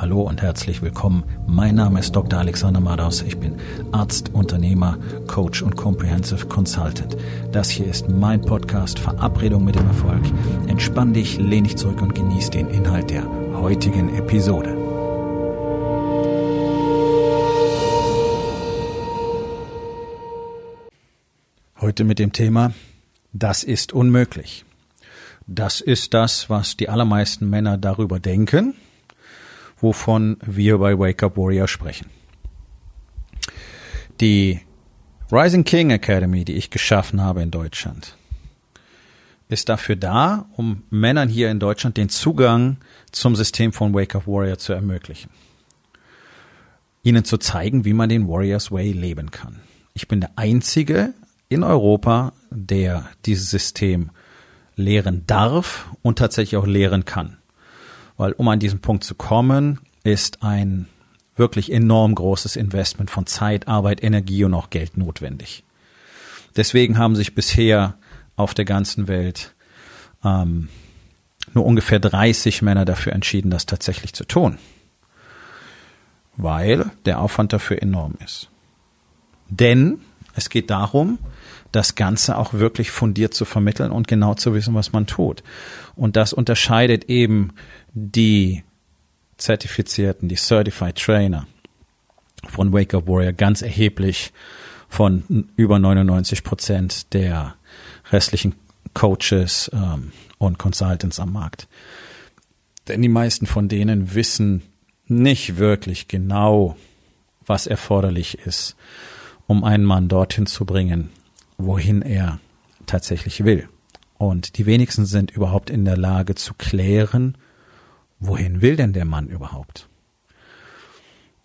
Hallo und herzlich willkommen. Mein Name ist Dr. Alexander Madaus. Ich bin Arzt, Unternehmer, Coach und Comprehensive Consultant. Das hier ist mein Podcast Verabredung mit dem Erfolg. Entspann dich, lehn dich zurück und genieß den Inhalt der heutigen Episode. Heute mit dem Thema Das ist unmöglich. Das ist das, was die allermeisten Männer darüber denken, wovon wir bei Wake Up Warrior sprechen. Die Rising King Academy, die ich geschaffen habe in Deutschland, ist dafür da, um Männern hier in Deutschland den Zugang zum System von Wake Up Warrior zu ermöglichen. Ihnen zu zeigen, wie man den Warriors Way leben kann. Ich bin der Einzige in Europa, der dieses System lehren darf und tatsächlich auch lehren kann. Weil um an diesen Punkt zu kommen, ist ein wirklich enorm großes Investment von Zeit, Arbeit, Energie und auch Geld notwendig. Deswegen haben sich bisher auf der ganzen Welt ähm, nur ungefähr 30 Männer dafür entschieden, das tatsächlich zu tun. Weil der Aufwand dafür enorm ist. Denn es geht darum, das Ganze auch wirklich fundiert zu vermitteln und genau zu wissen, was man tut. Und das unterscheidet eben die Zertifizierten, die Certified Trainer von Wake Up Warrior ganz erheblich von über 99 Prozent der restlichen Coaches ähm, und Consultants am Markt. Denn die meisten von denen wissen nicht wirklich genau, was erforderlich ist, um einen Mann dorthin zu bringen, wohin er tatsächlich will. Und die wenigsten sind überhaupt in der Lage zu klären, wohin will denn der Mann überhaupt?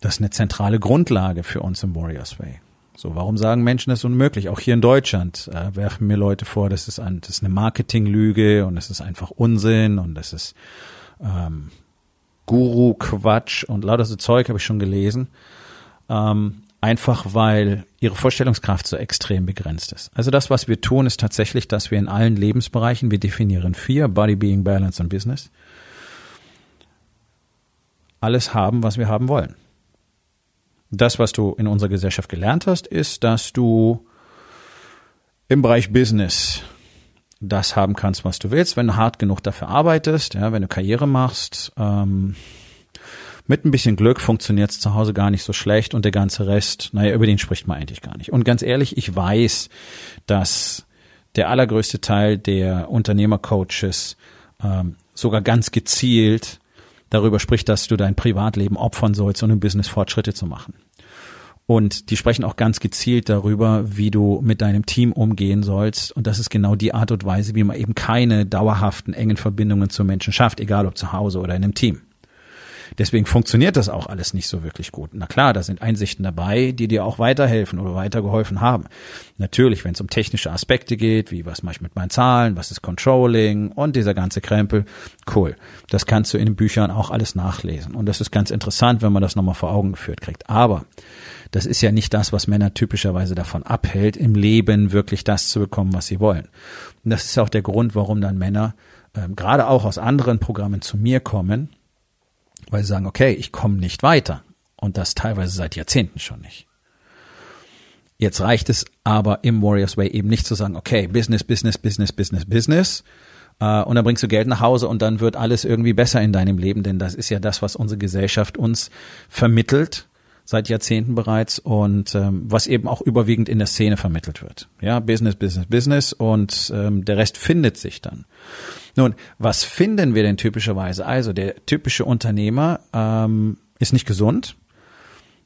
Das ist eine zentrale Grundlage für uns im Warriors Way. So, warum sagen Menschen das unmöglich? Auch hier in Deutschland äh, werfen mir Leute vor, das ist, ein, das ist eine Marketinglüge und das ist einfach Unsinn und das ist ähm, Guru-Quatsch und lauter so Zeug habe ich schon gelesen. Ähm, einfach weil ihre Vorstellungskraft so extrem begrenzt ist. Also das, was wir tun, ist tatsächlich, dass wir in allen Lebensbereichen, wir definieren vier, Body, Being, Balance und Business, alles haben, was wir haben wollen. Das, was du in unserer Gesellschaft gelernt hast, ist, dass du im Bereich Business das haben kannst, was du willst, wenn du hart genug dafür arbeitest, ja, wenn du Karriere machst, ähm, mit ein bisschen Glück funktioniert es zu Hause gar nicht so schlecht und der ganze Rest, naja, über den spricht man eigentlich gar nicht. Und ganz ehrlich, ich weiß, dass der allergrößte Teil der Unternehmercoaches ähm, sogar ganz gezielt darüber spricht, dass du dein Privatleben opfern sollst, um im Business Fortschritte zu machen. Und die sprechen auch ganz gezielt darüber, wie du mit deinem Team umgehen sollst. Und das ist genau die Art und Weise, wie man eben keine dauerhaften, engen Verbindungen zu Menschen schafft, egal ob zu Hause oder in einem Team. Deswegen funktioniert das auch alles nicht so wirklich gut. Na klar, da sind Einsichten dabei, die dir auch weiterhelfen oder weitergeholfen haben. Natürlich, wenn es um technische Aspekte geht, wie was mache ich mit meinen Zahlen, was ist Controlling und dieser ganze Krempel, cool. Das kannst du in den Büchern auch alles nachlesen. Und das ist ganz interessant, wenn man das nochmal vor Augen geführt kriegt. Aber das ist ja nicht das, was Männer typischerweise davon abhält, im Leben wirklich das zu bekommen, was sie wollen. Und das ist auch der Grund, warum dann Männer ähm, gerade auch aus anderen Programmen zu mir kommen, weil sie sagen, okay, ich komme nicht weiter. Und das teilweise seit Jahrzehnten schon nicht. Jetzt reicht es aber im Warriors Way eben nicht zu sagen, okay, Business, Business, Business, Business, Business. Äh, und dann bringst du Geld nach Hause und dann wird alles irgendwie besser in deinem Leben, denn das ist ja das, was unsere Gesellschaft uns vermittelt seit Jahrzehnten bereits und ähm, was eben auch überwiegend in der Szene vermittelt wird. Ja, Business, Business, Business und ähm, der Rest findet sich dann. Nun, was finden wir denn typischerweise? Also der typische Unternehmer ähm, ist nicht gesund,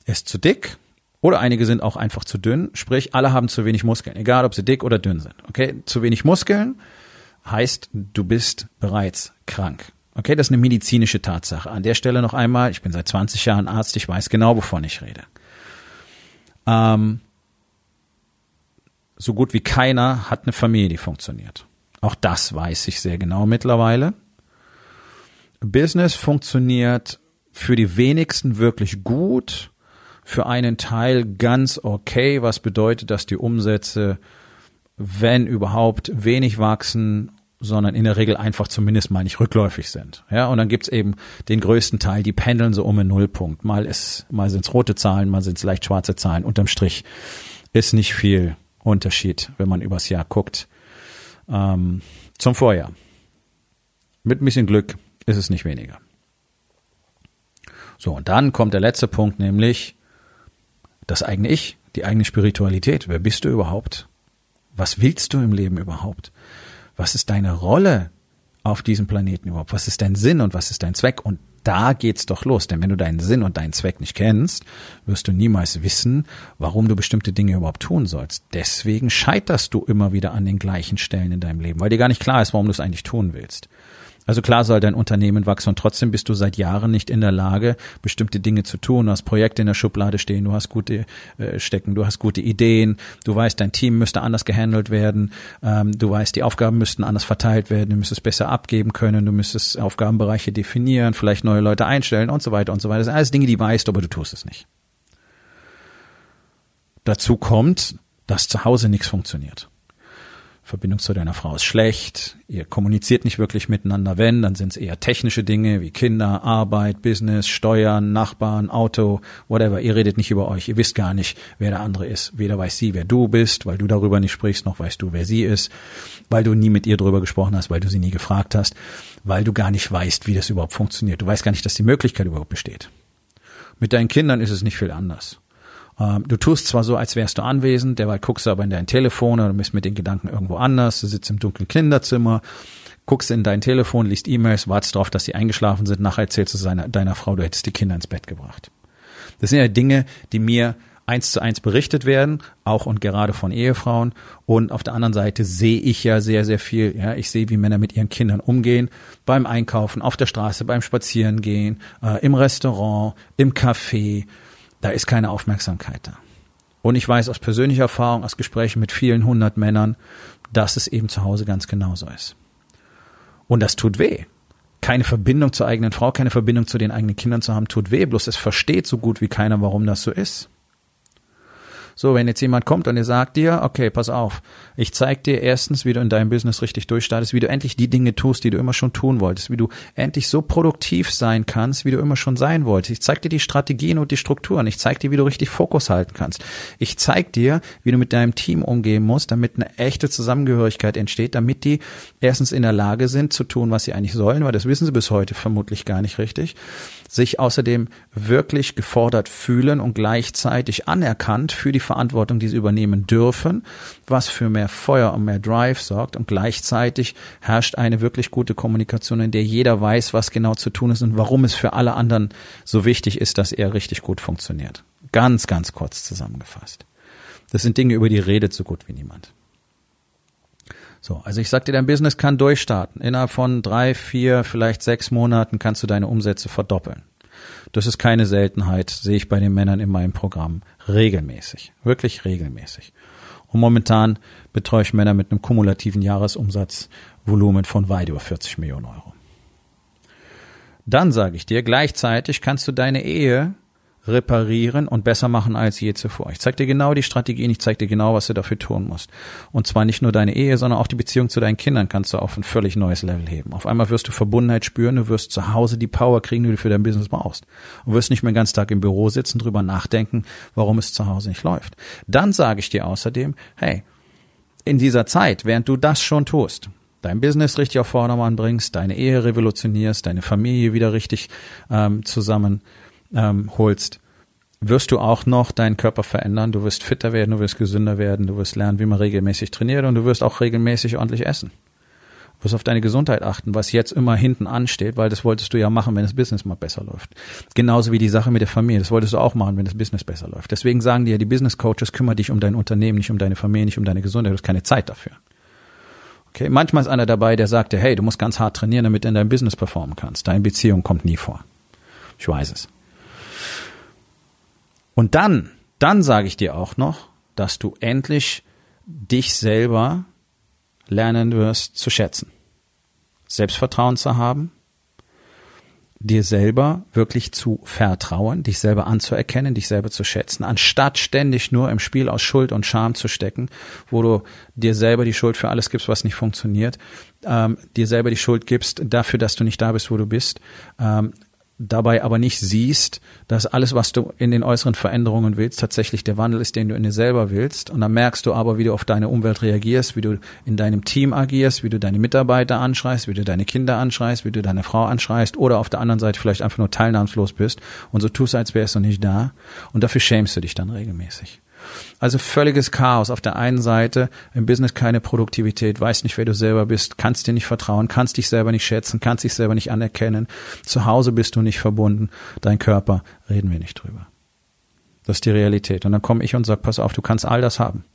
ist zu dick oder einige sind auch einfach zu dünn. Sprich, alle haben zu wenig Muskeln, egal ob sie dick oder dünn sind. Okay, zu wenig Muskeln heißt, du bist bereits krank. Okay, das ist eine medizinische Tatsache. An der Stelle noch einmal, ich bin seit 20 Jahren Arzt, ich weiß genau, wovon ich rede. Ähm, so gut wie keiner hat eine Familie, die funktioniert. Auch das weiß ich sehr genau mittlerweile. Business funktioniert für die wenigsten wirklich gut, für einen Teil ganz okay, was bedeutet, dass die Umsätze, wenn überhaupt, wenig wachsen sondern in der Regel einfach zumindest mal nicht rückläufig sind. Ja, und dann gibt's eben den größten Teil, die pendeln so um den Nullpunkt. Mal ist, mal sind's rote Zahlen, mal sind's leicht schwarze Zahlen. Unterm Strich ist nicht viel Unterschied, wenn man übers Jahr guckt, ähm, zum Vorjahr. Mit ein bisschen Glück ist es nicht weniger. So, und dann kommt der letzte Punkt, nämlich das eigene Ich, die eigene Spiritualität. Wer bist du überhaupt? Was willst du im Leben überhaupt? Was ist deine Rolle auf diesem Planeten überhaupt? Was ist dein Sinn und was ist dein Zweck? Und da geht's doch los, denn wenn du deinen Sinn und deinen Zweck nicht kennst, wirst du niemals wissen, warum du bestimmte Dinge überhaupt tun sollst. Deswegen scheiterst du immer wieder an den gleichen Stellen in deinem Leben, weil dir gar nicht klar ist, warum du es eigentlich tun willst. Also klar soll dein Unternehmen wachsen und trotzdem bist du seit Jahren nicht in der Lage, bestimmte Dinge zu tun. Du hast Projekte in der Schublade stehen, du hast gute äh, Stecken, du hast gute Ideen, du weißt, dein Team müsste anders gehandelt werden, ähm, du weißt, die Aufgaben müssten anders verteilt werden, du müsstest besser abgeben können, du müsstest Aufgabenbereiche definieren, vielleicht neue Leute einstellen und so weiter und so weiter. Das sind alles Dinge, die weißt, aber du tust es nicht. Dazu kommt, dass zu Hause nichts funktioniert. Verbindung zu deiner Frau ist schlecht, ihr kommuniziert nicht wirklich miteinander, wenn, dann sind es eher technische Dinge wie Kinder, Arbeit, Business, Steuern, Nachbarn, Auto, whatever. Ihr redet nicht über euch, ihr wisst gar nicht, wer der andere ist. Weder weiß sie, wer du bist, weil du darüber nicht sprichst, noch weißt du, wer sie ist, weil du nie mit ihr darüber gesprochen hast, weil du sie nie gefragt hast, weil du gar nicht weißt, wie das überhaupt funktioniert. Du weißt gar nicht, dass die Möglichkeit überhaupt besteht. Mit deinen Kindern ist es nicht viel anders. Ähm, du tust zwar so, als wärst du anwesend, derweil guckst du aber in dein Telefon oder bist mit den Gedanken irgendwo anders, du sitzt im dunklen Kinderzimmer, guckst in dein Telefon, liest E-Mails, wartest darauf, dass sie eingeschlafen sind, nachher erzählst du seiner, deiner Frau, du hättest die Kinder ins Bett gebracht. Das sind ja Dinge, die mir eins zu eins berichtet werden, auch und gerade von Ehefrauen. Und auf der anderen Seite sehe ich ja sehr, sehr viel. Ja, ich sehe, wie Männer mit ihren Kindern umgehen, beim Einkaufen, auf der Straße, beim Spazierengehen, äh, im Restaurant, im Café, da ist keine Aufmerksamkeit da. Und ich weiß aus persönlicher Erfahrung, aus Gesprächen mit vielen hundert Männern, dass es eben zu Hause ganz genauso ist. Und das tut weh. Keine Verbindung zur eigenen Frau, keine Verbindung zu den eigenen Kindern zu haben, tut weh. Bloß es versteht so gut wie keiner, warum das so ist. So, wenn jetzt jemand kommt und er sagt dir, okay, pass auf, ich zeig dir erstens, wie du in deinem Business richtig durchstartest, wie du endlich die Dinge tust, die du immer schon tun wolltest, wie du endlich so produktiv sein kannst, wie du immer schon sein wolltest. Ich zeig dir die Strategien und die Strukturen. Ich zeig dir, wie du richtig Fokus halten kannst. Ich zeig dir, wie du mit deinem Team umgehen musst, damit eine echte Zusammengehörigkeit entsteht, damit die erstens in der Lage sind zu tun, was sie eigentlich sollen, weil das wissen sie bis heute vermutlich gar nicht richtig sich außerdem wirklich gefordert fühlen und gleichzeitig anerkannt für die Verantwortung, die sie übernehmen dürfen, was für mehr Feuer und mehr Drive sorgt und gleichzeitig herrscht eine wirklich gute Kommunikation, in der jeder weiß, was genau zu tun ist und warum es für alle anderen so wichtig ist, dass er richtig gut funktioniert. Ganz, ganz kurz zusammengefasst. Das sind Dinge, über die redet so gut wie niemand. So, also ich sagte, dein Business kann durchstarten. Innerhalb von drei, vier, vielleicht sechs Monaten kannst du deine Umsätze verdoppeln. Das ist keine Seltenheit, sehe ich bei den Männern in meinem Programm regelmäßig, wirklich regelmäßig. Und momentan betreue ich Männer mit einem kumulativen Jahresumsatzvolumen von weit über 40 Millionen Euro. Dann sage ich dir, gleichzeitig kannst du deine Ehe reparieren und besser machen als je zuvor. Ich zeige dir genau die Strategien, ich zeige dir genau, was du dafür tun musst. Und zwar nicht nur deine Ehe, sondern auch die Beziehung zu deinen Kindern kannst du auf ein völlig neues Level heben. Auf einmal wirst du Verbundenheit spüren, du wirst zu Hause die Power kriegen, die du für dein Business brauchst. Und wirst nicht mehr den ganzen Tag im Büro sitzen, drüber nachdenken, warum es zu Hause nicht läuft. Dann sage ich dir außerdem, hey, in dieser Zeit, während du das schon tust, dein Business richtig auf Vordermann bringst, deine Ehe revolutionierst, deine Familie wieder richtig ähm, zusammen ähm, holst, wirst du auch noch deinen Körper verändern. Du wirst fitter werden, du wirst gesünder werden, du wirst lernen, wie man regelmäßig trainiert und du wirst auch regelmäßig ordentlich essen. Du wirst auf deine Gesundheit achten, was jetzt immer hinten ansteht, weil das wolltest du ja machen, wenn das Business mal besser läuft. Genauso wie die Sache mit der Familie. Das wolltest du auch machen, wenn das Business besser läuft. Deswegen sagen dir ja die Business Coaches, kümmere dich um dein Unternehmen, nicht um deine Familie, nicht um deine Gesundheit. Du hast keine Zeit dafür. Okay, manchmal ist einer dabei, der sagt dir, hey, du musst ganz hart trainieren, damit du in deinem Business performen kannst. Deine Beziehung kommt nie vor. Ich weiß es. Und dann, dann sage ich dir auch noch, dass du endlich dich selber lernen wirst zu schätzen. Selbstvertrauen zu haben, dir selber wirklich zu vertrauen, dich selber anzuerkennen, dich selber zu schätzen, anstatt ständig nur im Spiel aus Schuld und Scham zu stecken, wo du dir selber die Schuld für alles gibst, was nicht funktioniert, ähm, dir selber die Schuld gibst dafür, dass du nicht da bist, wo du bist, ähm, dabei aber nicht siehst, dass alles, was du in den äußeren Veränderungen willst, tatsächlich der Wandel ist, den du in dir selber willst. Und dann merkst du aber, wie du auf deine Umwelt reagierst, wie du in deinem Team agierst, wie du deine Mitarbeiter anschreist, wie du deine Kinder anschreist, wie du deine Frau anschreist oder auf der anderen Seite vielleicht einfach nur teilnahmslos bist und so tust, als wärst du nicht da. Und dafür schämst du dich dann regelmäßig. Also völliges Chaos. Auf der einen Seite im Business keine Produktivität, weißt nicht, wer du selber bist, kannst dir nicht vertrauen, kannst dich selber nicht schätzen, kannst dich selber nicht anerkennen. Zu Hause bist du nicht verbunden. Dein Körper, reden wir nicht drüber. Das ist die Realität. Und dann komme ich und sage, pass auf, du kannst all das haben.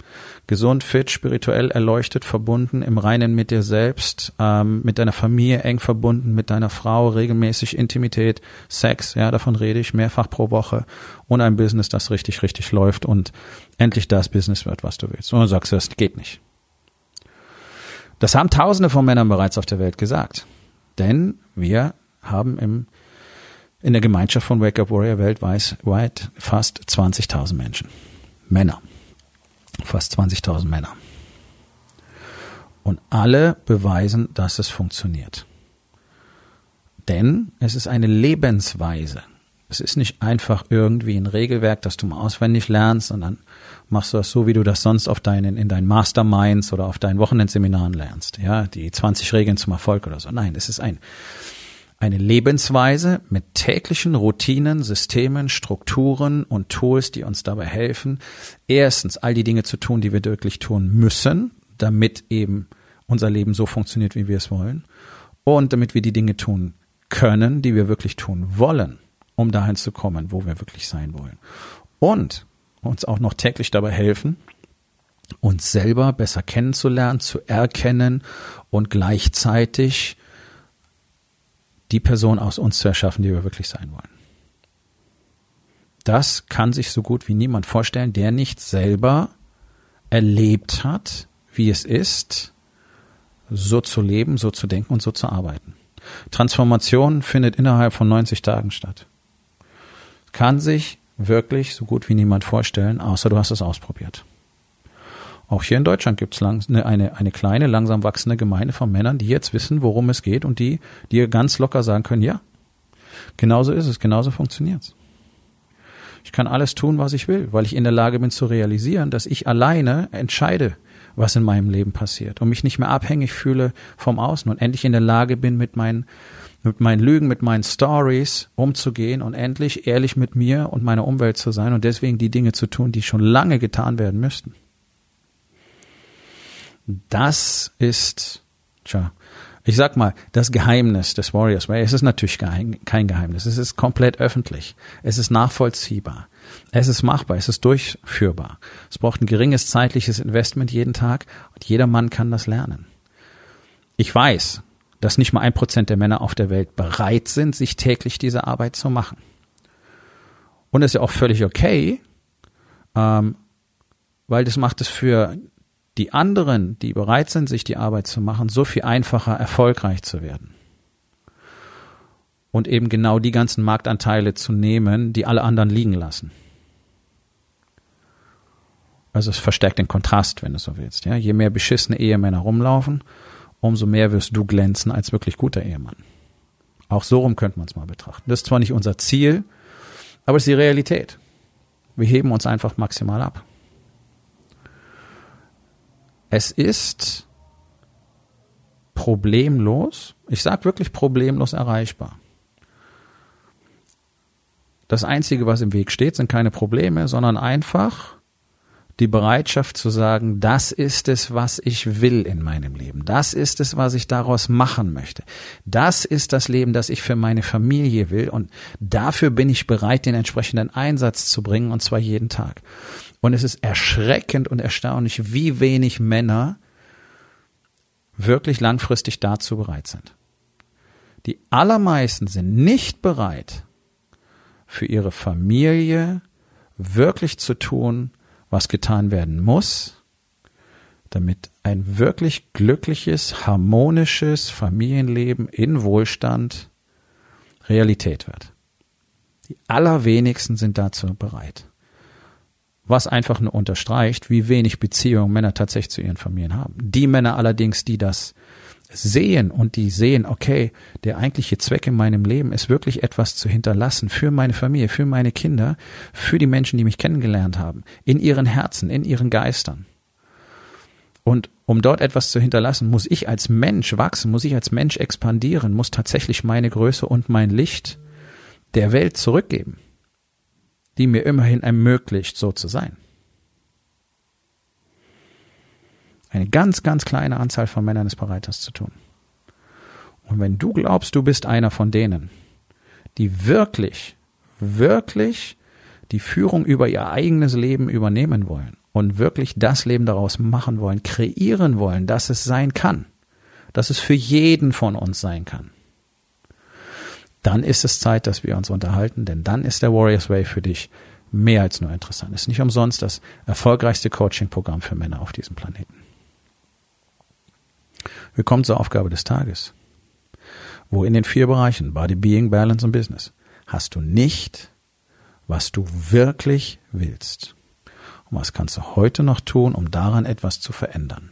Gesund, fit, spirituell erleuchtet, verbunden, im Reinen mit dir selbst, ähm, mit deiner Familie eng verbunden, mit deiner Frau, regelmäßig Intimität, Sex, ja, davon rede ich mehrfach pro Woche und ein Business, das richtig, richtig läuft und endlich das Business wird, was du willst. Und du sagst, das geht nicht. Das haben tausende von Männern bereits auf der Welt gesagt. Denn wir haben im in der Gemeinschaft von Wake Up Warrior weltweit fast 20.000 Menschen. Männer. Fast 20.000 Männer. Und alle beweisen, dass es funktioniert. Denn es ist eine Lebensweise. Es ist nicht einfach irgendwie ein Regelwerk, das du mal auswendig lernst und dann machst du das so, wie du das sonst auf deinen, in deinen Masterminds oder auf deinen Wochenendseminaren lernst. Ja, die 20 Regeln zum Erfolg oder so. Nein, es ist ein, eine Lebensweise mit täglichen Routinen, Systemen, Strukturen und Tools, die uns dabei helfen, erstens all die Dinge zu tun, die wir wirklich tun müssen, damit eben unser Leben so funktioniert, wie wir es wollen, und damit wir die Dinge tun können, die wir wirklich tun wollen, um dahin zu kommen, wo wir wirklich sein wollen. Und uns auch noch täglich dabei helfen, uns selber besser kennenzulernen, zu erkennen und gleichzeitig die Person aus uns zu erschaffen, die wir wirklich sein wollen. Das kann sich so gut wie niemand vorstellen, der nicht selber erlebt hat, wie es ist, so zu leben, so zu denken und so zu arbeiten. Transformation findet innerhalb von 90 Tagen statt. Kann sich wirklich so gut wie niemand vorstellen, außer du hast es ausprobiert. Auch hier in Deutschland gibt es eine, eine, eine kleine, langsam wachsende Gemeinde von Männern, die jetzt wissen, worum es geht und die dir ganz locker sagen können, ja, genauso ist es, genauso funktioniert's. Ich kann alles tun, was ich will, weil ich in der Lage bin zu realisieren, dass ich alleine entscheide, was in meinem Leben passiert und mich nicht mehr abhängig fühle vom Außen und endlich in der Lage bin, mit meinen, mit meinen Lügen, mit meinen Stories umzugehen und endlich ehrlich mit mir und meiner Umwelt zu sein und deswegen die Dinge zu tun, die schon lange getan werden müssten. Das ist, tja, ich sag mal, das Geheimnis des Warriors Way. Es ist natürlich kein Geheimnis. Es ist komplett öffentlich. Es ist nachvollziehbar. Es ist machbar. Es ist durchführbar. Es braucht ein geringes zeitliches Investment jeden Tag und jeder Mann kann das lernen. Ich weiß, dass nicht mal ein Prozent der Männer auf der Welt bereit sind, sich täglich diese Arbeit zu machen. Und das ist ja auch völlig okay, ähm, weil das macht es für die anderen, die bereit sind, sich die Arbeit zu machen, so viel einfacher erfolgreich zu werden. Und eben genau die ganzen Marktanteile zu nehmen, die alle anderen liegen lassen. Also es verstärkt den Kontrast, wenn du so willst. Ja? Je mehr beschissene Ehemänner rumlaufen, umso mehr wirst du glänzen als wirklich guter Ehemann. Auch so rum könnte man es mal betrachten. Das ist zwar nicht unser Ziel, aber es ist die Realität. Wir heben uns einfach maximal ab. Es ist problemlos, ich sage wirklich problemlos erreichbar. Das Einzige, was im Weg steht, sind keine Probleme, sondern einfach die Bereitschaft zu sagen, das ist es, was ich will in meinem Leben. Das ist es, was ich daraus machen möchte. Das ist das Leben, das ich für meine Familie will. Und dafür bin ich bereit, den entsprechenden Einsatz zu bringen, und zwar jeden Tag. Und es ist erschreckend und erstaunlich, wie wenig Männer wirklich langfristig dazu bereit sind. Die allermeisten sind nicht bereit, für ihre Familie wirklich zu tun, was getan werden muss, damit ein wirklich glückliches, harmonisches Familienleben in Wohlstand Realität wird. Die allerwenigsten sind dazu bereit. Was einfach nur unterstreicht, wie wenig Beziehungen Männer tatsächlich zu ihren Familien haben. Die Männer allerdings, die das sehen und die sehen, okay, der eigentliche Zweck in meinem Leben ist wirklich etwas zu hinterlassen für meine Familie, für meine Kinder, für die Menschen, die mich kennengelernt haben, in ihren Herzen, in ihren Geistern. Und um dort etwas zu hinterlassen, muss ich als Mensch wachsen, muss ich als Mensch expandieren, muss tatsächlich meine Größe und mein Licht der Welt zurückgeben, die mir immerhin ermöglicht, so zu sein. Eine ganz, ganz kleine Anzahl von Männern ist bereit, das zu tun. Und wenn du glaubst, du bist einer von denen, die wirklich, wirklich die Führung über ihr eigenes Leben übernehmen wollen und wirklich das Leben daraus machen wollen, kreieren wollen, dass es sein kann, dass es für jeden von uns sein kann, dann ist es Zeit, dass wir uns unterhalten, denn dann ist der Warriors Way für dich mehr als nur interessant. Es ist nicht umsonst das erfolgreichste Coaching-Programm für Männer auf diesem Planeten. Wir kommen zur Aufgabe des Tages. Wo in den vier Bereichen Body, Being, Balance und Business hast du nicht, was du wirklich willst. Und was kannst du heute noch tun, um daran etwas zu verändern?